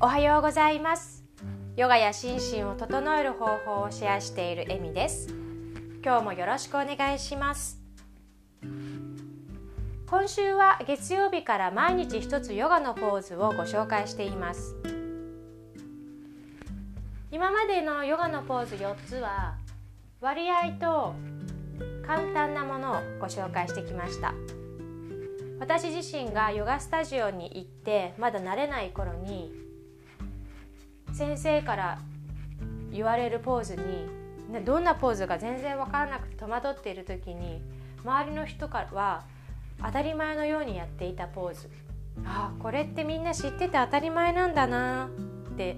おはようございます。ヨガや心身を整える方法をシェアしているエミです。今日もよろしくお願いします。今週は月曜日から毎日一つヨガのポーズをご紹介しています。今までのヨガのポーズ4つは割合と簡単なものをご紹介してきました。私自身がヨガスタジオに行ってまだ慣れない頃に先生から言われるポーズにどんなポーズか全然分からなくて戸惑っている時に周りの人からは当たり前のようにやっていたポーズ。あこれってみんな知ってて当たり前なんだな。って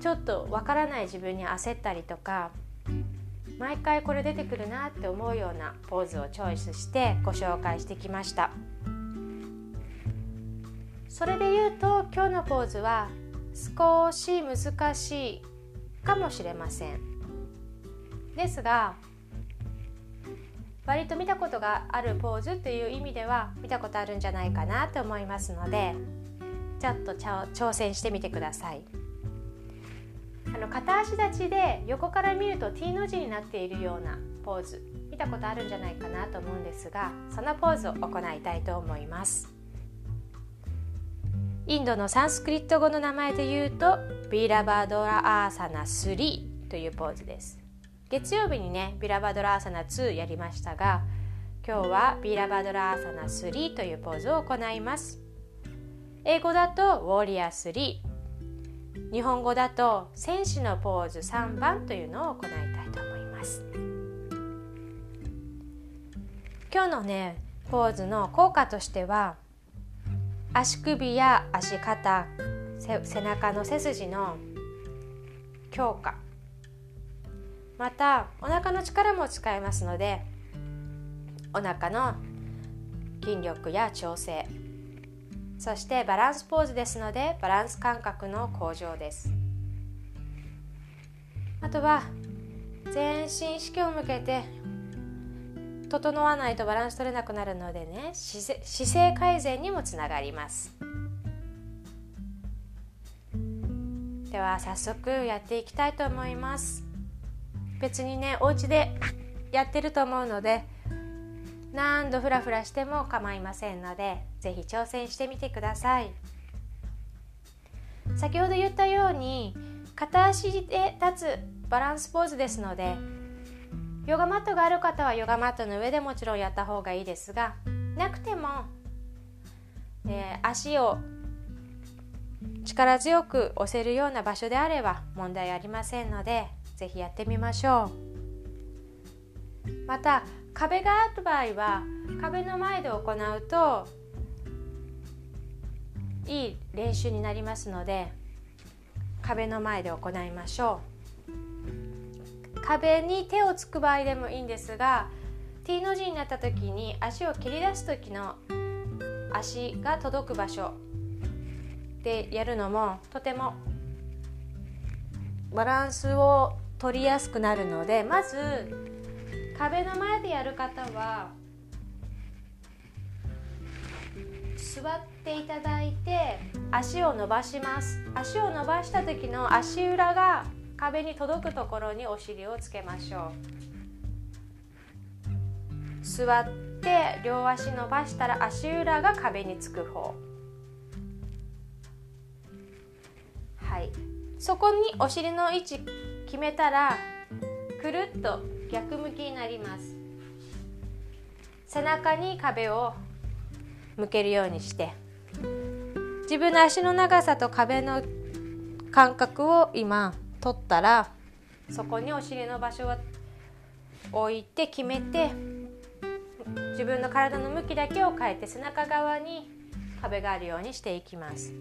ちょっと分からない自分に焦ったりとか毎回これ出てくるなって思うようなポーズをチョイスしてご紹介してきました。それで言うと今日のポーズは少し難しいかもしれません。ですが割と見たことがあるポーズという意味では見たことあるんじゃないかなと思いますのでちょっと挑戦してみてください。あの片足立ちで横から見ると T の字になっているようなポーズ見たことあるんじゃないかなと思うんですがそのポーズを行いたいと思います。インドのサンスクリット語の名前で言うとビラバドラアーサナ3というポーズです。月曜日にねビラバドラアーサナ2やりましたが今日はビラバドラアーサナ3というポーズを行います。英語だとウォリアー3日本語だと戦士のポーズ3番というのを行いたいと思います。今日のねポーズの効果としては足首や足肩背中の背筋の強化。またお腹の力も使えますのでお腹の筋力や調整。そしてバランスポーズですのでバランス感覚の向上です。あとは全身意識を向けて整わないとバランス取れなくなるのでね姿勢改善にもつながります。では早速やっていきたいと思います。別にねお家でやってると思うので何度フラフラしても構いませんので是非挑戦してみてください。先ほど言ったように片足で立つバランスポーズですのでヨガマットがある方はヨガマットの上でもちろんやった方がいいですがなくても、えー、足を力強く押せるような場所であれば問題ありませんので是非やってみましょう。また壁がある場合は壁の前で行うといい練習になりますので壁の前で行いましょう。壁に手をつく場合でもいいんですが T の字になった時に足を切り出す時の足が届く場所でやるのもとてもバランスを取りやすくなるのでまず壁の前でやる方は座っていただいて足を伸ばします。足を伸ばした時の足裏が壁に届くところにお尻をつけましょう。座って両足伸ばしたら足裏が壁につく方。はい。そこにお尻の位置決めたらくるっと逆向きになります。背中に壁を向けるようにして。自分の足の長さと壁の感覚を今取ったらそこにお尻の場所を置いて決めて自分の体の向きだけを変えて背中側に壁があるようにしていきます。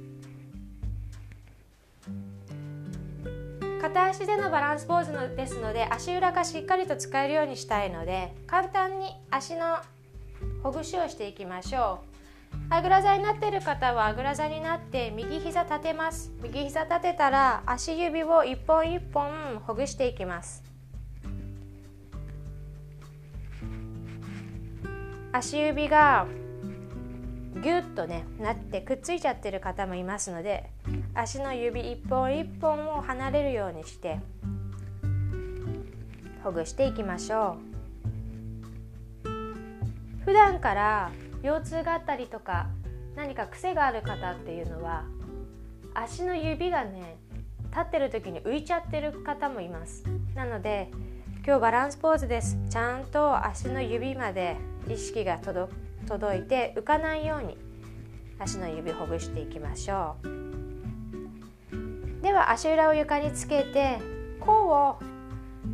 片足でのバランスポーズのですので足裏がしっかりと使えるようにしたいので簡単に足のほぐしをしていきましょう。あぐら座になっている方はあぐら座になって右膝立てます。右膝立てたら足指を一本一本ほぐしていきます。足指がギュッとねなってくっついちゃってる方もいますので足の指一本一本を離れるようにしてほぐしていきましょう。普段から腰痛があったりとか何か癖がある方っていうのは足の指がね立ってる時に浮いちゃってる方もいます。なので今日バランスポーズです。ちゃんと足の指まで意識が届届いて浮かないように足の指ほぐしていきましょう。では足裏を床につけて甲を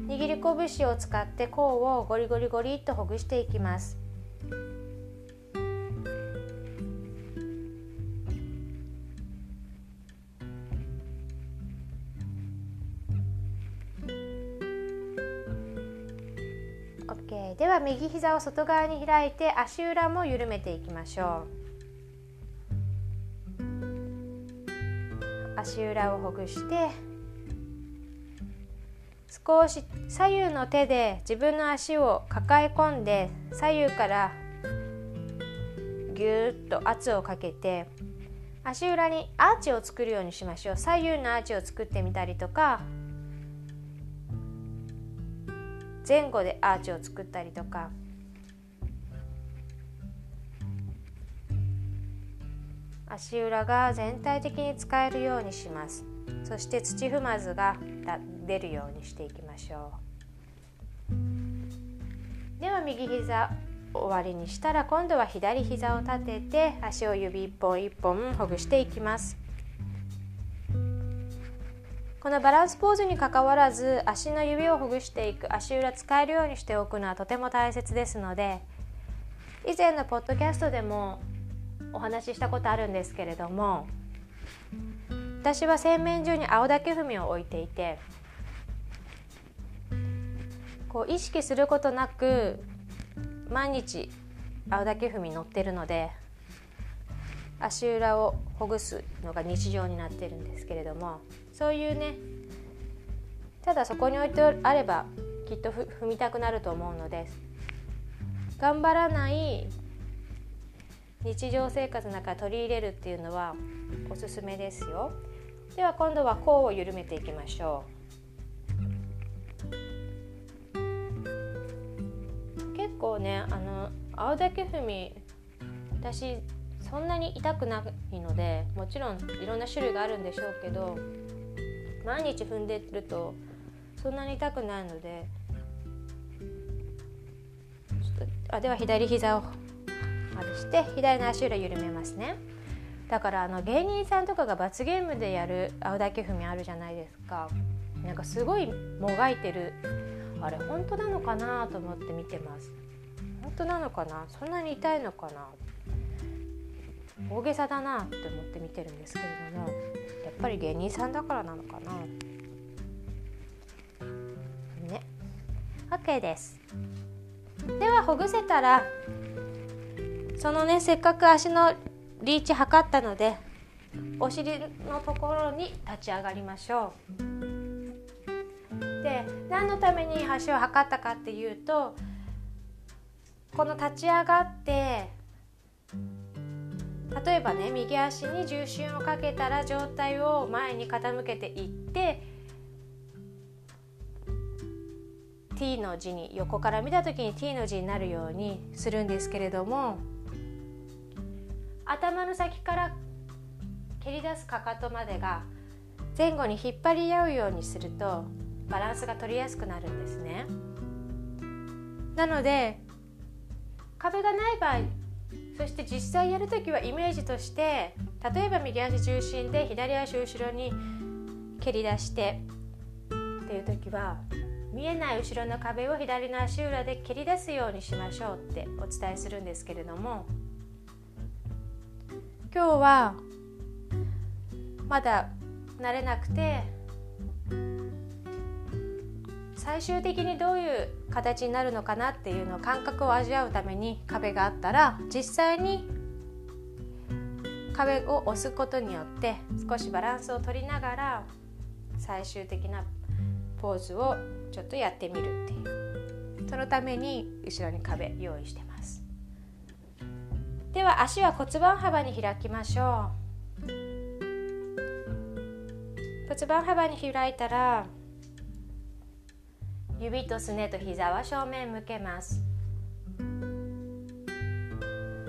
握り拳を使って甲をゴリゴリゴリっとほぐしていきます。は右膝を外側に開いて足裏も緩めていきましょう。足裏をほぐして少し左右の手で自分の足を抱え込んで左右からぎゅっと圧をかけて足裏にアーチを作るようにしましょう。左右のアーチを作ってみたりとか前後でアーチを作ったりとか。足裏が全体的に使えるようにします。そして土踏まずが出るようにしていきましょう。では右膝終わりにしたら今度は左膝を立てて足を指一本一本ほぐしていきます。このバランスポーズにかかわらず足の指をほぐしていく足裏使えるようにしておくのはとても大切ですので以前のポッドキャストでもお話ししたことあるんですけれども私は洗面所に青竹踏みを置いていてこう意識することなく毎日青竹踏み乗ってるので足裏をほぐすのが日常になってるんですけれどもそういうねただそこに置いてあればきっと踏みたくなると思うのです頑張らない日常生活の中取り入れるっていうのはおすすめですよ。では今度は甲を緩めていきましょう。結構ねあの青竹踏み私そんなに痛くないのでもちろんいろんな種類があるんでしょうけど毎日踏んでるとそんなに痛くないのであでは左膝をあれして左の足裏緩めますね。だからあの芸人さんとかが罰ゲームでやる青竹踏みあるじゃないですか。なんかすごいもがいてるあれ本当なのかなと思って見てます。本当なのかな？そんなに痛いのかな？大げさだなって思って見てるんですけれどもやっぱり芸人さんだからなのかな。ね。OK です。ではほぐせたらそのねせっかく足のリーチ測ったのでお尻のところに立ち上がりましょう。で何のために足を測ったかっていうとこの立ち上がって例えばね右足に重心をかけたら上体を前に傾けていって T の字に横から見た時に T の字になるようにするんですけれども頭の先から蹴り出すかかとまでが前後に引っ張り合うようにするとバランスが取りやすくなるんですね。なので壁がない場合そして実際やる時はイメージとして例えば右足中心で左足後ろに蹴り出してっていう時は見えない後ろの壁を左の足裏で蹴り出すようにしましょうってお伝えするんですけれども今日はまだ慣れなくて最終的にどういう形になるのかなっていうのを感覚を味わうために壁があったら実際に壁を押すことによって少しバランスを取りながら最終的なポーズをちょっとやってみるっていう。そのために後ろに壁用意してます。では足は骨盤幅に開きましょう。骨盤幅に開いたら指とすねと膝は正面向けます。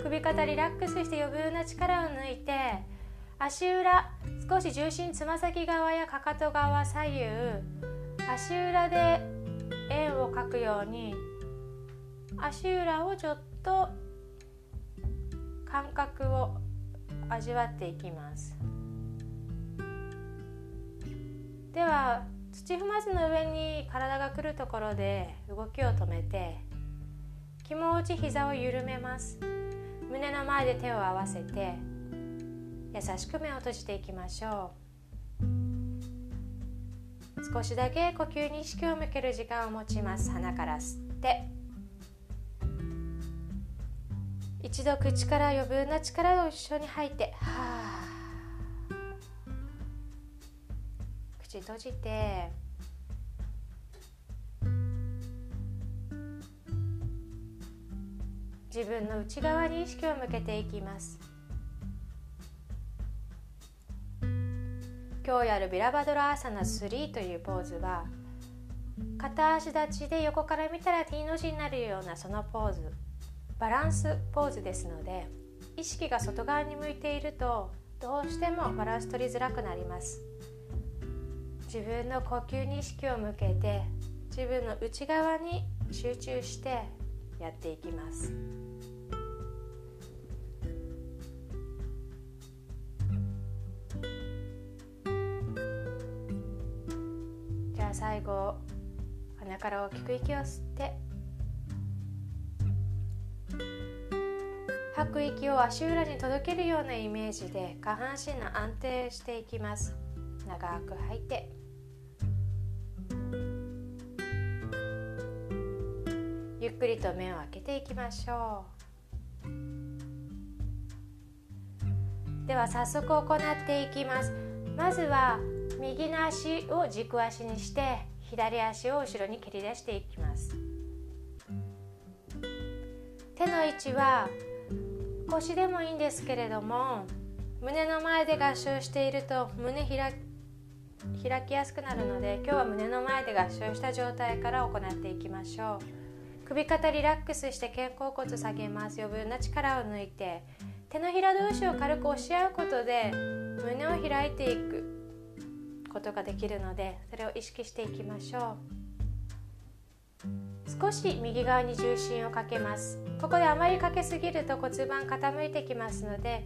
首肩リラックスして余分な力を抜いて足裏少し重心つま先側やかかと側左右足裏で円を描くように足裏をちょっと感覚を味わっていきます。では土踏まずの上に体が来るところで動きを止めて気持ち膝を緩めます。胸の前で手を合わせて優しく目を閉じていきましょう。少しだけ呼吸に意識を向ける時間を持ちます。鼻から吸って一度口から余分な力を一緒に吐いては口閉じて。自分の内側に意識を向けていきます。今日やるビラバドラアーサナ3というポーズは片足立ちで横から見たら T の字になるようなそのポーズバランスポーズですので意識が外側に向いているとどうしてもバランス取りづらくなります。自分の呼吸に意識を向けて自分の内側に集中してやっていきます。じゃあ最後鼻から大きく息を吸って吐く息を足裏に届けるようなイメージで下半身の安定していきます。長く吐いて。ゆっくりと目を開けていきましょう。では早速行っていきます。まずは右の足を軸足にして左足を後ろに蹴り出していきます。手の位置は腰でもいいんですけれども胸の前で合掌していると胸開開きやすくなるので今日は胸の前で合掌した状態から行っていきましょう。首肩リラックスして肩甲骨下げます。余分な力を抜いて手のひら同士を軽く押し合うことで胸を開いていくことができるのでそれを意識していきましょう。少し右側に重心をかけます。ここであまりかけすぎると骨盤傾いてきますので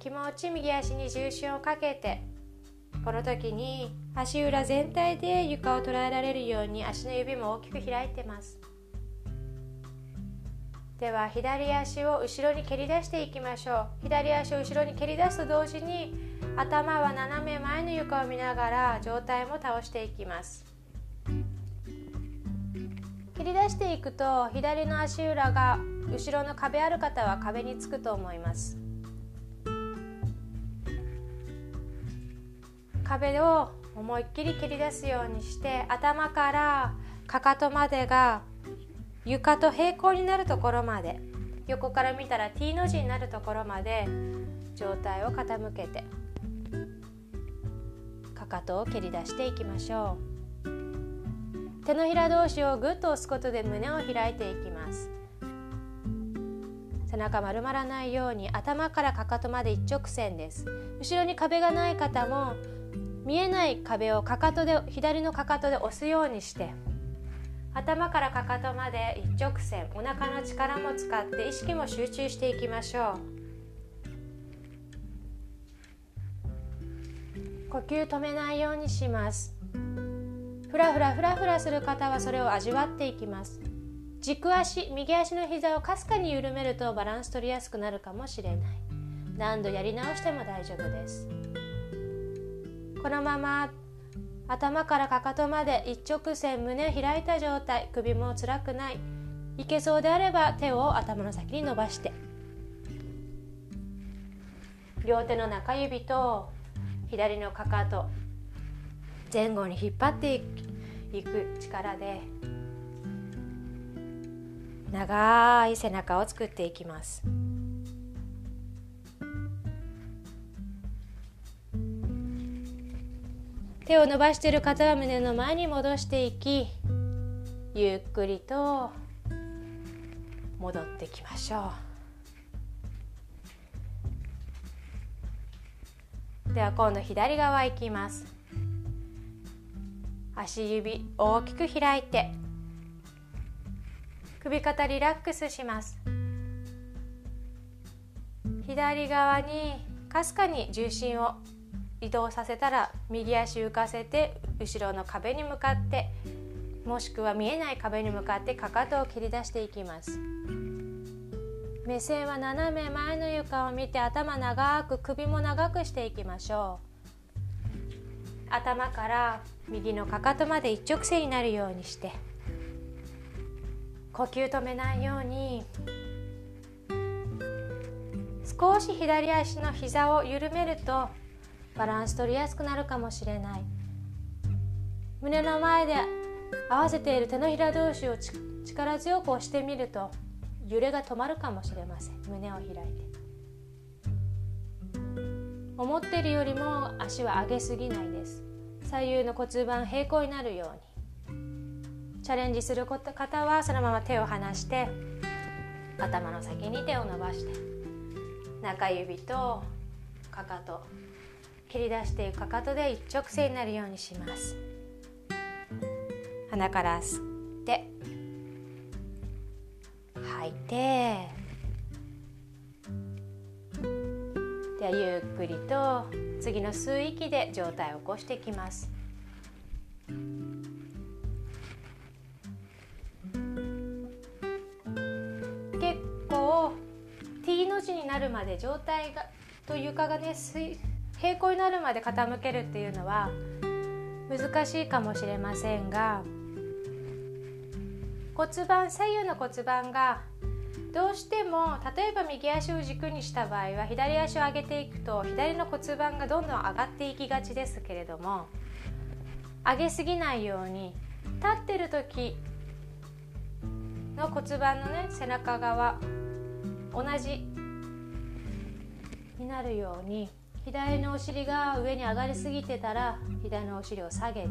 気持ち右足に重心をかけてこの時に足裏全体で床を捉えられるように足の指も大きく開いてます。では左足を後ろに蹴り出していきましょう。左足を後ろに蹴り出すと同時に頭は斜め前の床を見ながら上体も倒していきます。蹴り出していくと左の足裏が後ろの壁ある方は壁につくと思います。壁を思いっきり蹴り出すようにして頭からかかとまでが床と平行になるところまで。横から見たら T の字になるところまで。上体を傾けて。かかとを蹴り出していきましょう。手のひら同士をぐっと押すことで胸を開いていきます。背中丸まらないように頭からかかとまで一直線です。後ろに壁がない方も見えない壁をかかとで左のかかとで押すようにして。頭からかかとまで一直線お腹の力も使って意識も集中していきましょう。呼吸止めないようにします。ふらふらふらふらする方はそれを味わっていきます。軸足右足の膝をかすかに緩めるとバランス取りやすくなるかもしれない。何度やり直しても大丈夫です。このまま頭からかかとまで一直線胸開いた状態首も辛くない。いけそうであれば手を頭の先に伸ばして。両手の中指と左のかかと前後に引っ張っていく力で長い背中を作っていきます。手を伸ばしている方は胸の前に戻していきゆっくりと戻ってきましょう。では今度左側行きます。足指大きく開いて首肩リラックスします。左側にかすかに重心を移動させたら右足浮かせて後ろの壁に向かってもしくは見えない壁に向かってかかとを切り出していきます。目線は斜め前の床を見て頭長く首も長くしていきましょう。頭から右のかかとまで一直線になるようにして呼吸止めないように少し左足の膝を緩めるとバランス取りやすくなるかもしれない。胸の前で合わせている手のひら同士を力強く押してみると揺れが止まるかもしれません。胸を開いて。思っているよりも足は上げすぎないです。左右の骨盤平行になるように。チャレンジする方はそのまま手を離して頭の先に手を伸ばして中指とかかと。切り出していくかかとで一直線になるようにします。鼻から吸って吐いてではゆっくりと次の吸う息で上体を起こしていきます。結構 T の字になるまで上体がと床がね平行になるまで傾けるっていうのは難しいかもしれませんが骨盤左右の骨盤がどうしても例えば右足を軸にした場合は左足を上げていくと左の骨盤がどんどん上がっていきがちですけれども上げすぎないように立ってる時の骨盤のね背中側同じになるように左のお尻が上に上がりすぎてたら左のお尻を下げて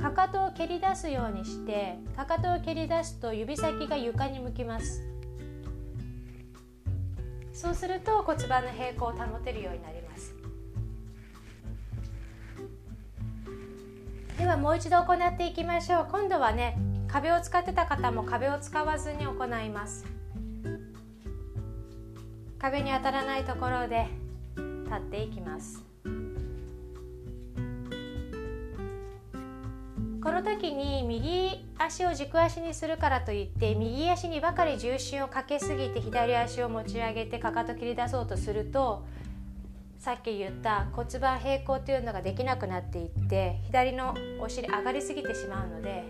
かかとを蹴り出すようにしてかかとを蹴り出すと指先が床に向きます。そうすると骨盤の平行を保てるようになります。ではもう一度行っていきましょう。今度はね壁を使ってた方も壁を使わずに行います。壁に当たらないところで立っていきます。この時に右足を軸足にするからといって右足にばかり重心をかけすぎて左足を持ち上げてかかと切り出そうとするとさっき言った骨盤平行というのができなくなっていって左のお尻上がりすぎてしまうので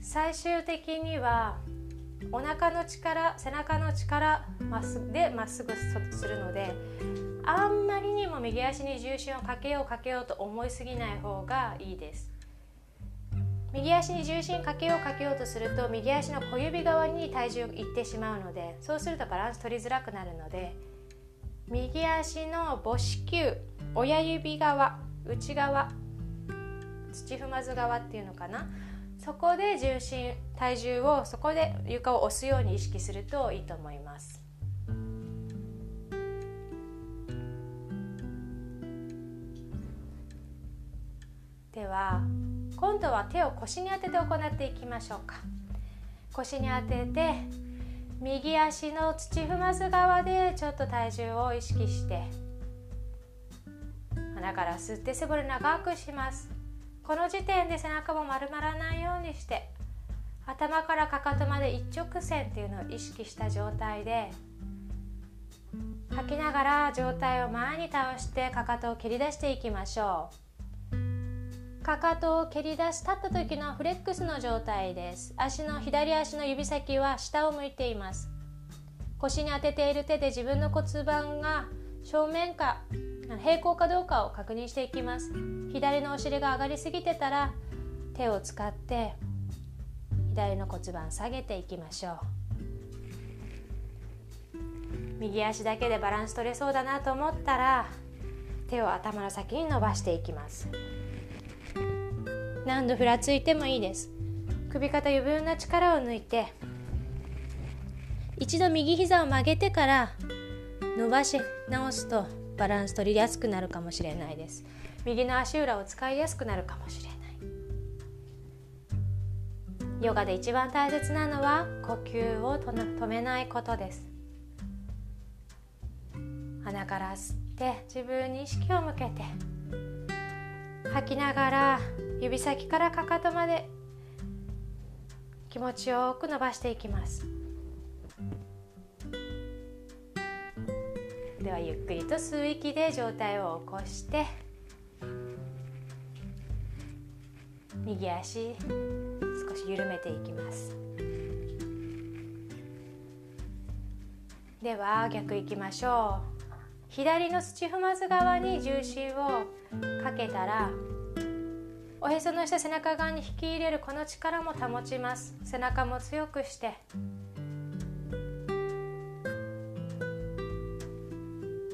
最終的にはお腹の力背中の力まっすでまっすぐするのであんまりにも右足に重心をかけようかけようと思いすぎない方がいいです。右足に重心かけようかけようとすると右足の小指側に体重いってしまうのでそうするとバランス取りづらくなるので右足の母子球親指側内側土踏まず側っていうのかなそこで重心体重をそこで床を押すように意識するといいと思います。では今度は手を腰に当てて行っていきましょうか。腰に当てて右足の土踏まず側でちょっと体重を意識して鼻から吸って背骨長くします。この時点で背中も丸まらないようにして頭からかかとまで一直線っていうのを意識した状態で吐きながら上体を前に倒してかかとを蹴り出していきましょう。かかとを蹴り出し立った時のフレックスの状態です。足の左足の指先は下を向いています。腰に当てている手で自分の骨盤が正面か平行かどうかを確認していきます。左のお尻が上がりすぎてたら手を使って左の骨盤下げていきましょう。右足だけでバランス取れそうだなと思ったら手を頭の先に伸ばしていきます。何度ふらついてもいいです。首肩余分な力を抜いて一度右膝を曲げてから伸ばし直すとバランス取りやすくなるかもしれないです。右の足裏を使いやすくなるかもしれない。ヨガで一番大切なのは呼吸を止めないことです。鼻から吸って自分に意識を向けて吐きながら指先からかかとまで気持ちよく伸ばしていきます。ではゆっくりと吸う息で上体を起こして右足少し緩めていきます。では逆いきましょう。左の土踏まず側に重心をかけたらおへその下背中側に引き入れるこの力も保ちます。背中も強くして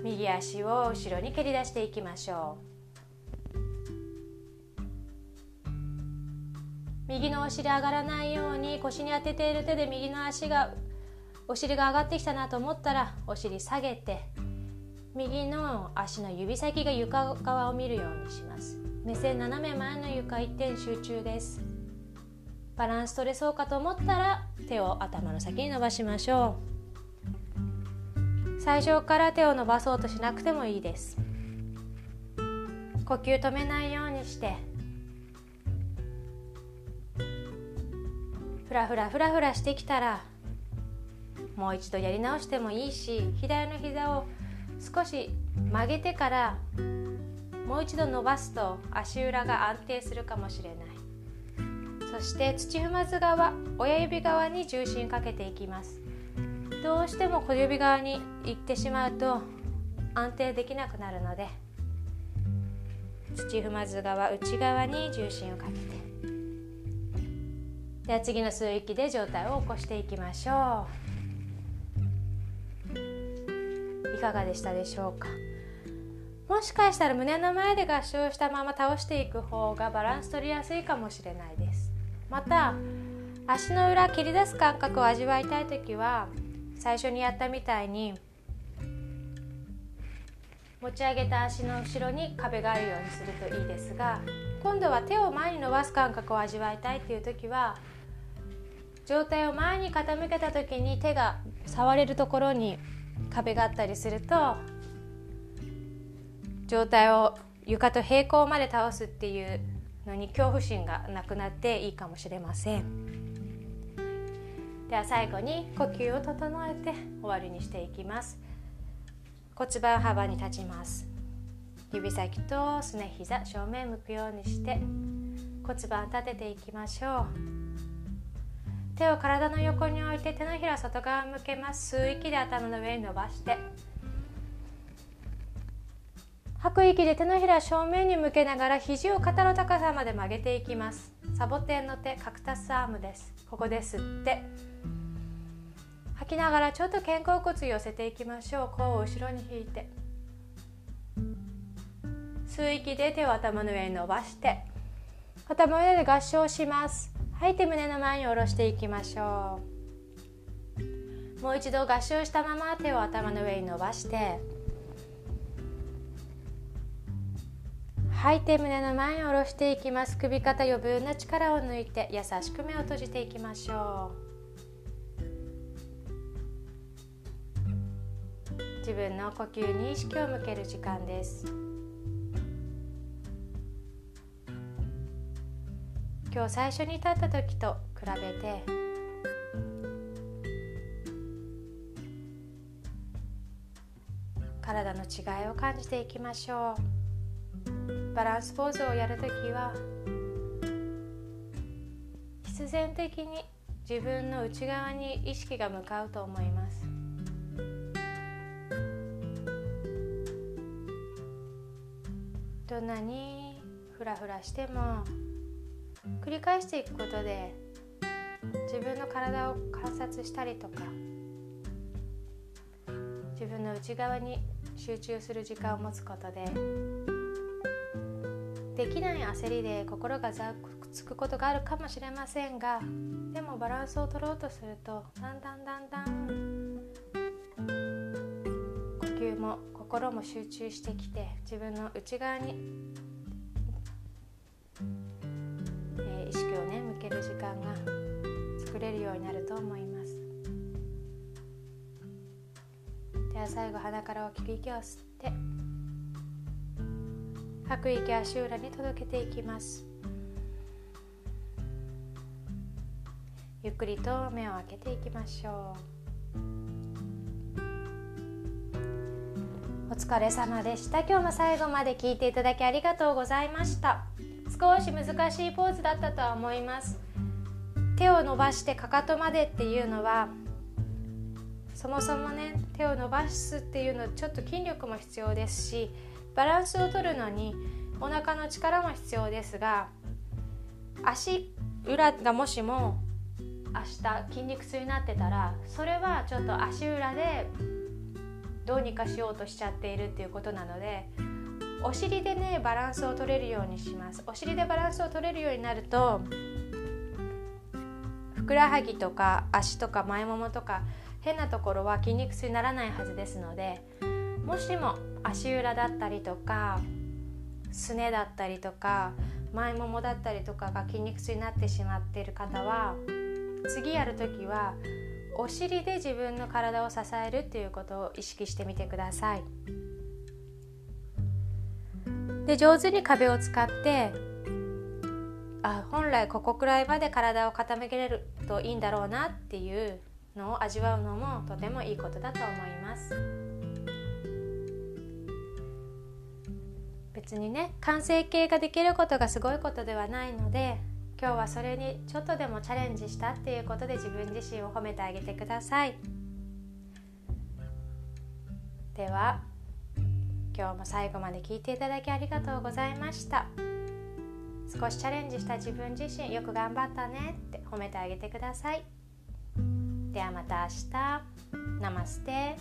右足を後ろに蹴り出していきましょう。右のお尻上がらないように腰に当てている手で右の足がお尻が上がってきたなと思ったらお尻下げて右の足の指先が床側を見るようにします。目線斜め前の床一点集中です。バランス取れそうかと思ったら手を頭の先に伸ばしましょう。最初から手を伸ばそうとしなくてもいいです。呼吸止めないようにして。ふらふらふらふらしてきたらもう一度やり直してもいいし左の膝を少し曲げてからもう一度伸ばすと足裏が安定するかもしれない。そして土踏まず側親指側に重心かけていきます。どうしても小指側に行ってしまうと安定できなくなるので土踏まず側内側に重心をかけて。では次の吸う息で上体を起こしていきましょう。いかがでしたでしょうか？もしかしたら胸の前で合掌したまま倒していく方がバランス取りやすいかもしれないです。また足の裏切り出す感覚を味わいたい時は最初にやったみたいに持ち上げた足の後ろに壁があるようにするといいですが今度は手を前に伸ばす感覚を味わいたいっていう時は上体を前に傾けた時に手が触れるところに壁があったりすると状態を床と平行まで倒すっていうのに恐怖心がなくなっていいかもしれません。では最後に呼吸を整えて終わりにしていきます。骨盤幅に立ちます。指先とすね膝正面向くようにして骨盤立てていきましょう。手を体の横に置いて手のひら外側向けます。吸う息で頭の上に伸ばして吐く息で手のひら正面に向けながら肘を肩の高さまで曲げていきます。サボテンの手カクタスアームです。ここで吸って吐きながらちょっと肩甲骨寄せていきましょう。甲を後ろに引いて。吸う息で手を頭の上に伸ばして。頭の上で合掌します。吐いて胸の前に下ろしていきましょう。もう一度合掌したまま手を頭の上に伸ばして。吐いて胸の前に下ろしていきます。首肩余分な力を抜いて優しく目を閉じていきましょう。自分の呼吸に意識を向ける時間です。今日最初に立った時と比べて体の違いを感じていきましょう。バランスポーズをやるときは必然的に自分の内側に意識が向かうと思います。どんなにフラフラしても繰り返していくことで自分の体を観察したりとか自分の内側に集中する時間を持つことでできない焦りで心がざくつくことがあるかもしれませんがでもバランスを取ろうとするとだんだんだんだん呼吸も心も集中してきて自分の内側に、えー、意識をね向ける時間が作れるようになると思います。では最後鼻から大きく息を吸って吐く息足裏に届けていきます。ゆっくりと目を開けていきましょう。疲れ様でした。今日も最後まで聞いていただきありがとうございました。少し難しいポーズだったとは思います。手を伸ばしてかかとまでっていうのはそもそもね手を伸ばすっていうのちょっと筋力も必要ですしバランスを取るのにお腹の力も必要ですが足裏がもしも明日筋肉痛になってたらそれはちょっと足裏でどうにかしようとしちゃっているっていうことなのでお尻でねバランスを取れるようにします。お尻でバランスを取れるようになるとふくらはぎとか足とか前ももとか変なところは筋肉痛にならないはずですのでもしも足裏だったりとかすねだったりとか前ももだったりとかが筋肉痛になってしまっている方は次やる時はお尻で自分の体を支えるっていうことを意識してみてください。で上手に壁を使ってあ本来ここくらいまで体を傾けれるといいんだろうなっていうのを味わうのもとてもいいことだと思います。別にね完成形ができることがすごいことではないので今日はそれにちょっとでもチャレンジしたっていうことで自分自身を褒めてあげてください。では今日も最後まで聞いていただきありがとうございました。少しチャレンジした自分自身よく頑張ったねって褒めてあげてください。ではまた明日。ナマステ。